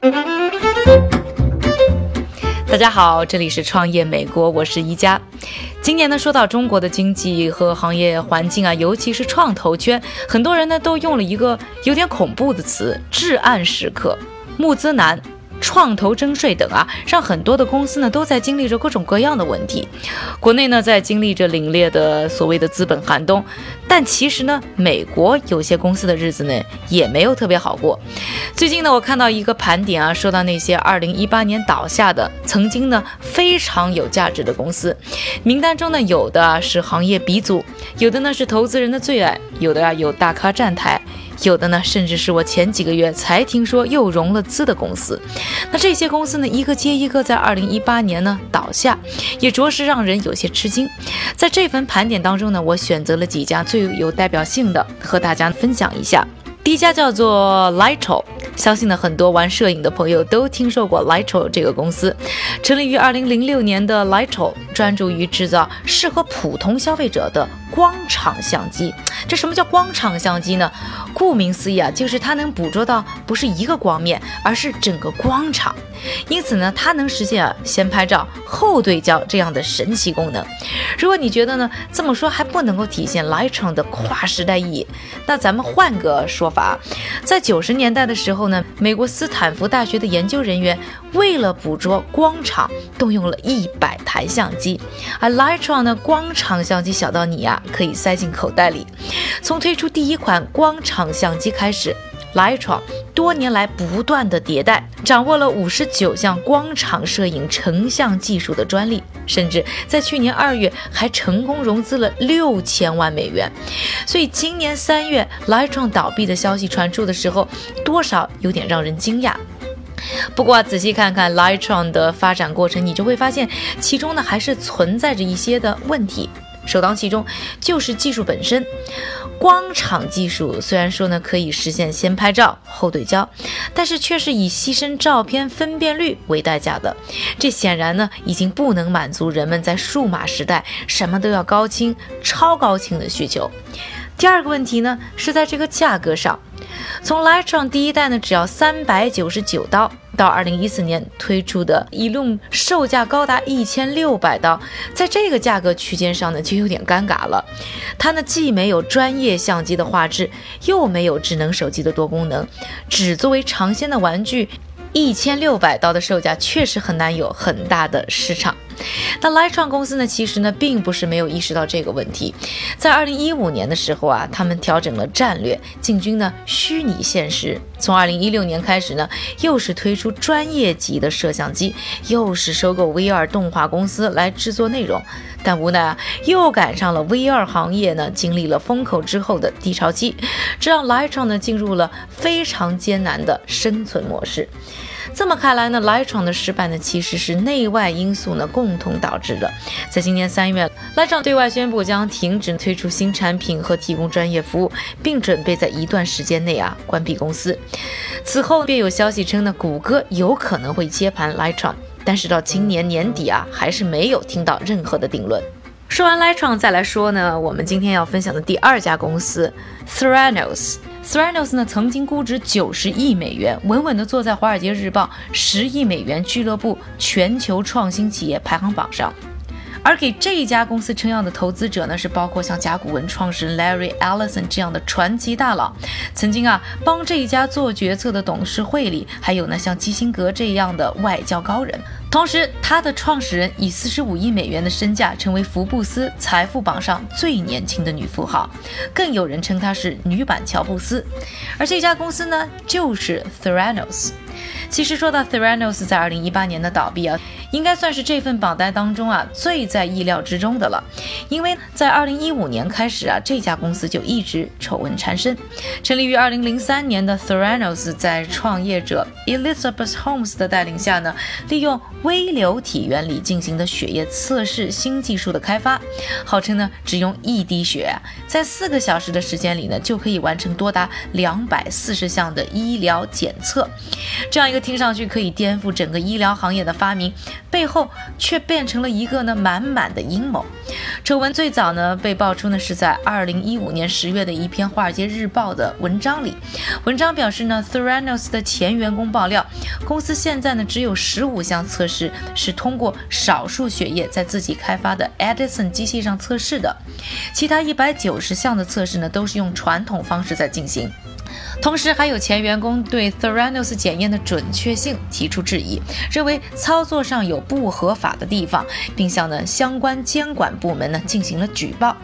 大家好，这里是创业美国，我是宜家。今年呢，说到中国的经济和行业环境啊，尤其是创投圈，很多人呢都用了一个有点恐怖的词——至暗时刻，募资难。创投征税等啊，让很多的公司呢都在经历着各种各样的问题。国内呢在经历着凛冽的所谓的资本寒冬，但其实呢，美国有些公司的日子呢也没有特别好过。最近呢，我看到一个盘点啊，说到那些2018年倒下的曾经呢非常有价值的公司，名单中呢有的是行业鼻祖，有的呢是投资人的最爱，有的啊有大咖站台。有的呢，甚至是我前几个月才听说又融了资的公司。那这些公司呢，一个接一个在二零一八年呢倒下，也着实让人有些吃惊。在这份盘点当中呢，我选择了几家最有代表性的，和大家分享一下。第一家叫做 Lito。相信呢，很多玩摄影的朋友都听说过 Lito 这个公司。成立于二零零六年的 Lito，专注于制造适合普通消费者的光场相机。这什么叫光场相机呢？顾名思义啊，就是它能捕捉到不是一个光面，而是整个光场。因此呢，它能实现啊先拍照后对焦这样的神奇功能。如果你觉得呢这么说还不能够体现 Lightroom 的跨时代意义，那咱们换个说法，在九十年代的时候。呢，美国斯坦福大学的研究人员为了捕捉光场，动用了一百台相机。而 Lightroom 呢，光场相机小到你呀可以塞进口袋里。从推出第一款光场相机开始，Lightroom 多年来不断的迭代，掌握了五十九项光场摄影成像技术的专利，甚至在去年二月还成功融资了六千万美元。所以今年三月，Lightroom 倒闭的消息传出的时候，多少有点让人惊讶。不过仔细看看 Lightroom 的发展过程，你就会发现其中呢还是存在着一些的问题。首当其冲就是技术本身，光场技术虽然说呢可以实现先拍照后对焦，但是却是以牺牲照片分辨率为代价的。这显然呢已经不能满足人们在数码时代什么都要高清、超高清的需求。第二个问题呢是在这个价格上。从 Lightroom 第一代呢，只要三百九十九刀，到二零一四年推出的一路售价高达一千六百刀，在这个价格区间上呢，就有点尴尬了。它呢，既没有专业相机的画质，又没有智能手机的多功能，只作为尝鲜的玩具，一千六百刀的售价确实很难有很大的市场。那 Lightroom 公司呢，其实呢，并不是没有意识到这个问题。在二零一五年的时候啊，他们调整了战略，进军呢虚拟现实。从二零一六年开始呢，又是推出专业级的摄像机，又是收购 VR 动画公司来制作内容。但无奈啊，又赶上了 VR 行业呢经历了风口之后的低潮期，这让 Lightroom 呢进入了非常艰难的生存模式。这么看来呢，Lightroom 的失败呢，其实是内外因素呢共同导致的。在今年三月，Lightroom 对外宣布将停止推出新产品和提供专业服务，并准备在一段时间内啊关闭公司。此后便有消息称呢，谷歌有可能会接盘 Lightroom，但是到今年年底啊，还是没有听到任何的定论。说完 Lighton，再来说呢，我们今天要分享的第二家公司 Theranos。Theranos 呢，曾经估值九十亿美元，稳稳地坐在《华尔街日报》十亿美元俱乐部全球创新企业排行榜上。而给这一家公司撑腰的投资者呢，是包括像甲骨文创始人 Larry Ellison 这样的传奇大佬。曾经啊，帮这一家做决策的董事会里，还有呢像基辛格这样的外交高人。同时，他的创始人以四十五亿美元的身价，成为福布斯财富榜上最年轻的女富豪，更有人称她是女版乔布斯。而这家公司呢，就是 Theranos。其实说到 Theranos 在二零一八年的倒闭啊，应该算是这份榜单当中啊最在意料之中的了。因为在二零一五年开始啊，这家公司就一直丑闻缠身。成立于二零零三年的 Theranos，在创业者 Elizabeth Holmes 的带领下呢，利用微流体原理进行的血液测试新技术的开发，号称呢只用一滴血，在四个小时的时间里呢，就可以完成多达两百四十项的医疗检测。这样一个听上去可以颠覆整个医疗行业的发明，背后却变成了一个呢满满的阴谋。丑闻最早呢被爆出呢是在二零一五年十月的一篇《华尔街日报》的文章里，文章表示呢，Theranos 的前员工爆料，公司现在呢只有十五项测是是通过少数血液在自己开发的 Edison 机器上测试的，其他一百九十项的测试呢都是用传统方式在进行。同时，还有前员工对 Theranos 检验的准确性提出质疑，认为操作上有不合法的地方，并向呢相关监管部门呢进行了举报。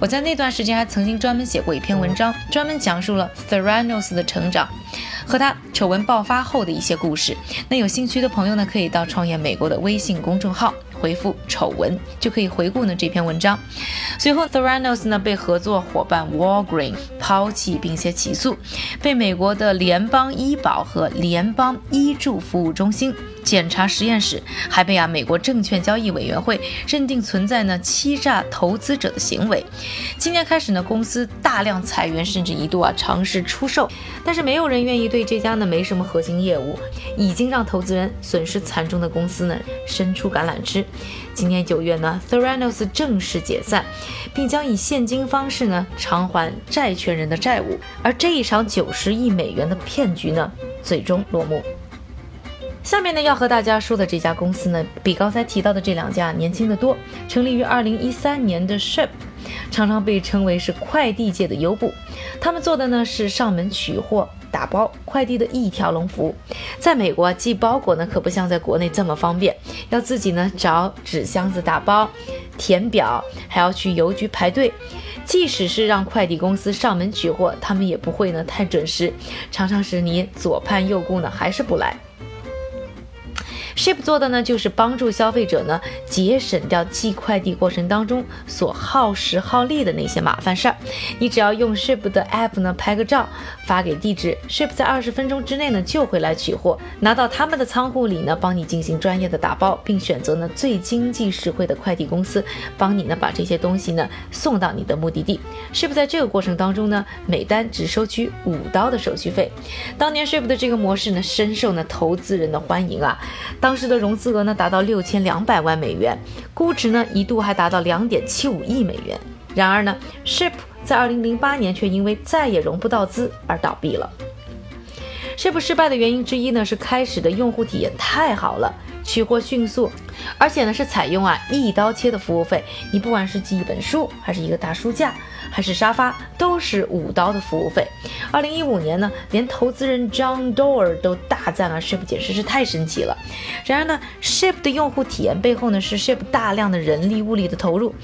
我在那段时间还曾经专门写过一篇文章，专门讲述了 Theranos 的成长和他丑闻爆发后的一些故事。那有兴趣的朋友呢，可以到创业美国的微信公众号。回复丑闻就可以回顾呢这篇文章。随后，Theranos 呢被合作伙伴 Walgreen 抛弃并且起诉，被美国的联邦医保和联邦医助服务中心。检查实验室还被啊美国证券交易委员会认定存在呢欺诈投资者的行为。今年开始呢，公司大量裁员，甚至一度啊尝试出售，但是没有人愿意对这家呢没什么核心业务，已经让投资人损失惨重的公司呢伸出橄榄枝。今年九月呢，Theranos 正式解散，并将以现金方式呢偿还债权人的债务，而这一场九十亿美元的骗局呢最终落幕。下面呢要和大家说的这家公司呢，比刚才提到的这两家年轻的多。成立于二零一三年的 Ship，常常被称为是快递界的优步。他们做的呢是上门取货、打包快递的一条龙服务。在美国寄包裹呢可不像在国内这么方便，要自己呢找纸箱子打包、填表，还要去邮局排队。即使是让快递公司上门取货，他们也不会呢太准时，常常是你左盼右顾呢还是不来。Ship 做的呢，就是帮助消费者呢节省掉寄快递过程当中所耗时耗力的那些麻烦事儿。你只要用 Ship 的 App 呢拍个照，发给地址，Ship 在二十分钟之内呢就会来取货，拿到他们的仓库里呢，帮你进行专业的打包，并选择呢最经济实惠的快递公司，帮你呢把这些东西呢送到你的目的地。Ship 在这个过程当中呢，每单只收取五刀的手续费。当年 Ship 的这个模式呢，深受呢投资人的欢迎啊。当时的融资额呢达到六千两百万美元，估值呢一度还达到两点七五亿美元。然而呢，Ship 在二零零八年却因为再也融不到资而倒闭了。Ship 失败的原因之一呢是开始的用户体验太好了，取货迅速，而且呢是采用啊一刀切的服务费，你不管是寄一本书还是一个大书架。还是沙发都是五刀的服务费。二零一五年呢，连投资人 John Doerr 都大赞啊，Ship 简直是太神奇了。然而呢，Ship 的用户体验背后呢，是 Ship 大量的人力物力的投入。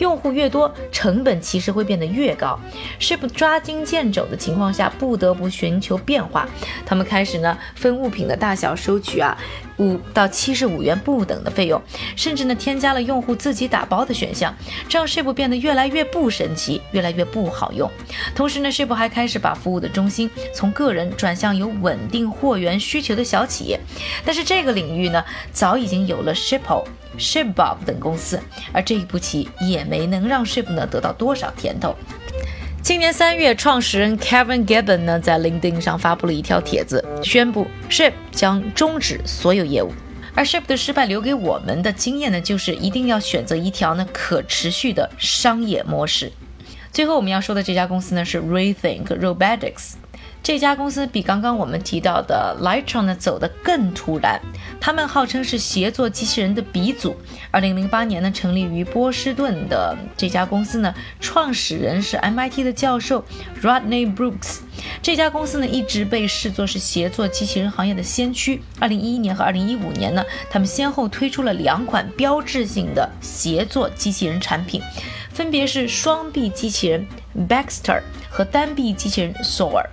用户越多，成本其实会变得越高。Ship 抓襟见肘的情况下，不得不寻求变化。他们开始呢，分物品的大小收取啊。五到七十五元不等的费用，甚至呢添加了用户自己打包的选项，这让 Ship 变得越来越不神奇，越来越不好用。同时呢，Ship 还开始把服务的中心从个人转向有稳定货源需求的小企业。但是这个领域呢，早已经有了 shipo、Shipbob 等公司，而这一步棋也没能让 Ship 呢得到多少甜头。今年三月，创始人 Kevin Gibbon 呢在 LinkedIn 上发布了一条帖子，宣布 Ship 将终止所有业务。而 Ship 的失败留给我们的经验呢，就是一定要选择一条呢可持续的商业模式。最后我们要说的这家公司呢是 Rethink Robotics。这家公司比刚刚我们提到的 Lightron 呢走得更突然。他们号称是协作机器人的鼻祖。二零零八年呢，成立于波士顿的这家公司呢，创始人是 MIT 的教授 Rodney Brooks。这家公司呢，一直被视作是协作机器人行业的先驱。二零一一年和二零一五年呢，他们先后推出了两款标志性的协作机器人产品，分别是双臂机器人 Baxter。和单臂机器人 Soar，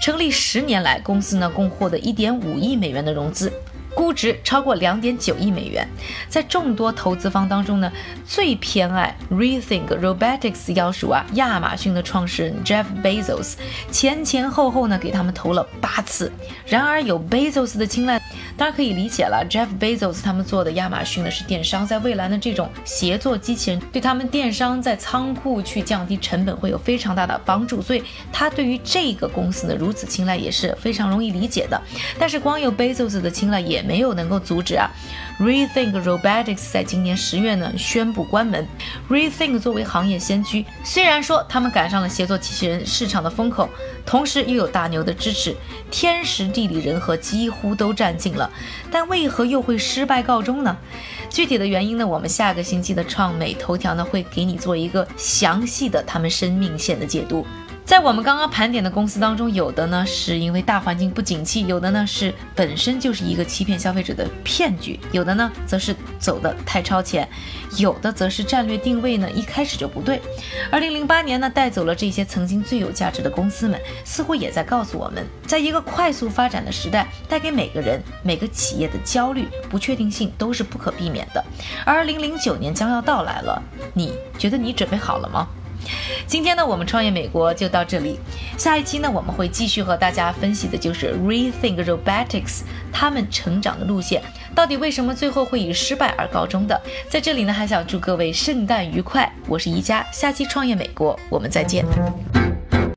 成立十年来，公司呢共获得一点五亿美元的融资。估值超过两点九亿美元，在众多投资方当中呢，最偏爱 Rethink Robotics 要数啊亚马逊的创始人 Jeff Bezos，前前后后呢给他们投了八次。然而有 Bezos 的青睐，大家可以理解了。Jeff Bezos 他们做的亚马逊呢是电商，在未来呢这种协作机器人对他们电商在仓库去降低成本会有非常大的帮助，所以他对于这个公司呢如此青睐也是非常容易理解的。但是光有 Bezos 的青睐也。没有能够阻止啊，Rethink Robotics 在今年十月呢宣布关门。Rethink 作为行业先驱，虽然说他们赶上了协作机器人市场的风口，同时又有大牛的支持，天时地利人和几乎都占尽了，但为何又会失败告终呢？具体的原因呢？我们下个星期的创美头条呢会给你做一个详细的他们生命线的解读。在我们刚刚盘点的公司当中，有的呢是因为大环境不景气，有的呢是本身就是一个欺骗消费者的骗局，有的呢则是走的太超前，有的则是战略定位呢一开始就不对。二零零八年呢带走了这些曾经最有价值的公司们，似乎也在告诉我们，在一个快速发展的时代，带给每个人、每个企业的焦虑、不确定性都是不可避免的。而二零零九年将要到来了，你觉得你准备好了吗？今天呢，我们创业美国就到这里。下一期呢，我们会继续和大家分析的就是 Rethink Robotics 他们成长的路线，到底为什么最后会以失败而告终的？在这里呢，还想祝各位圣诞愉快。我是宜家，下期创业美国，我们再见。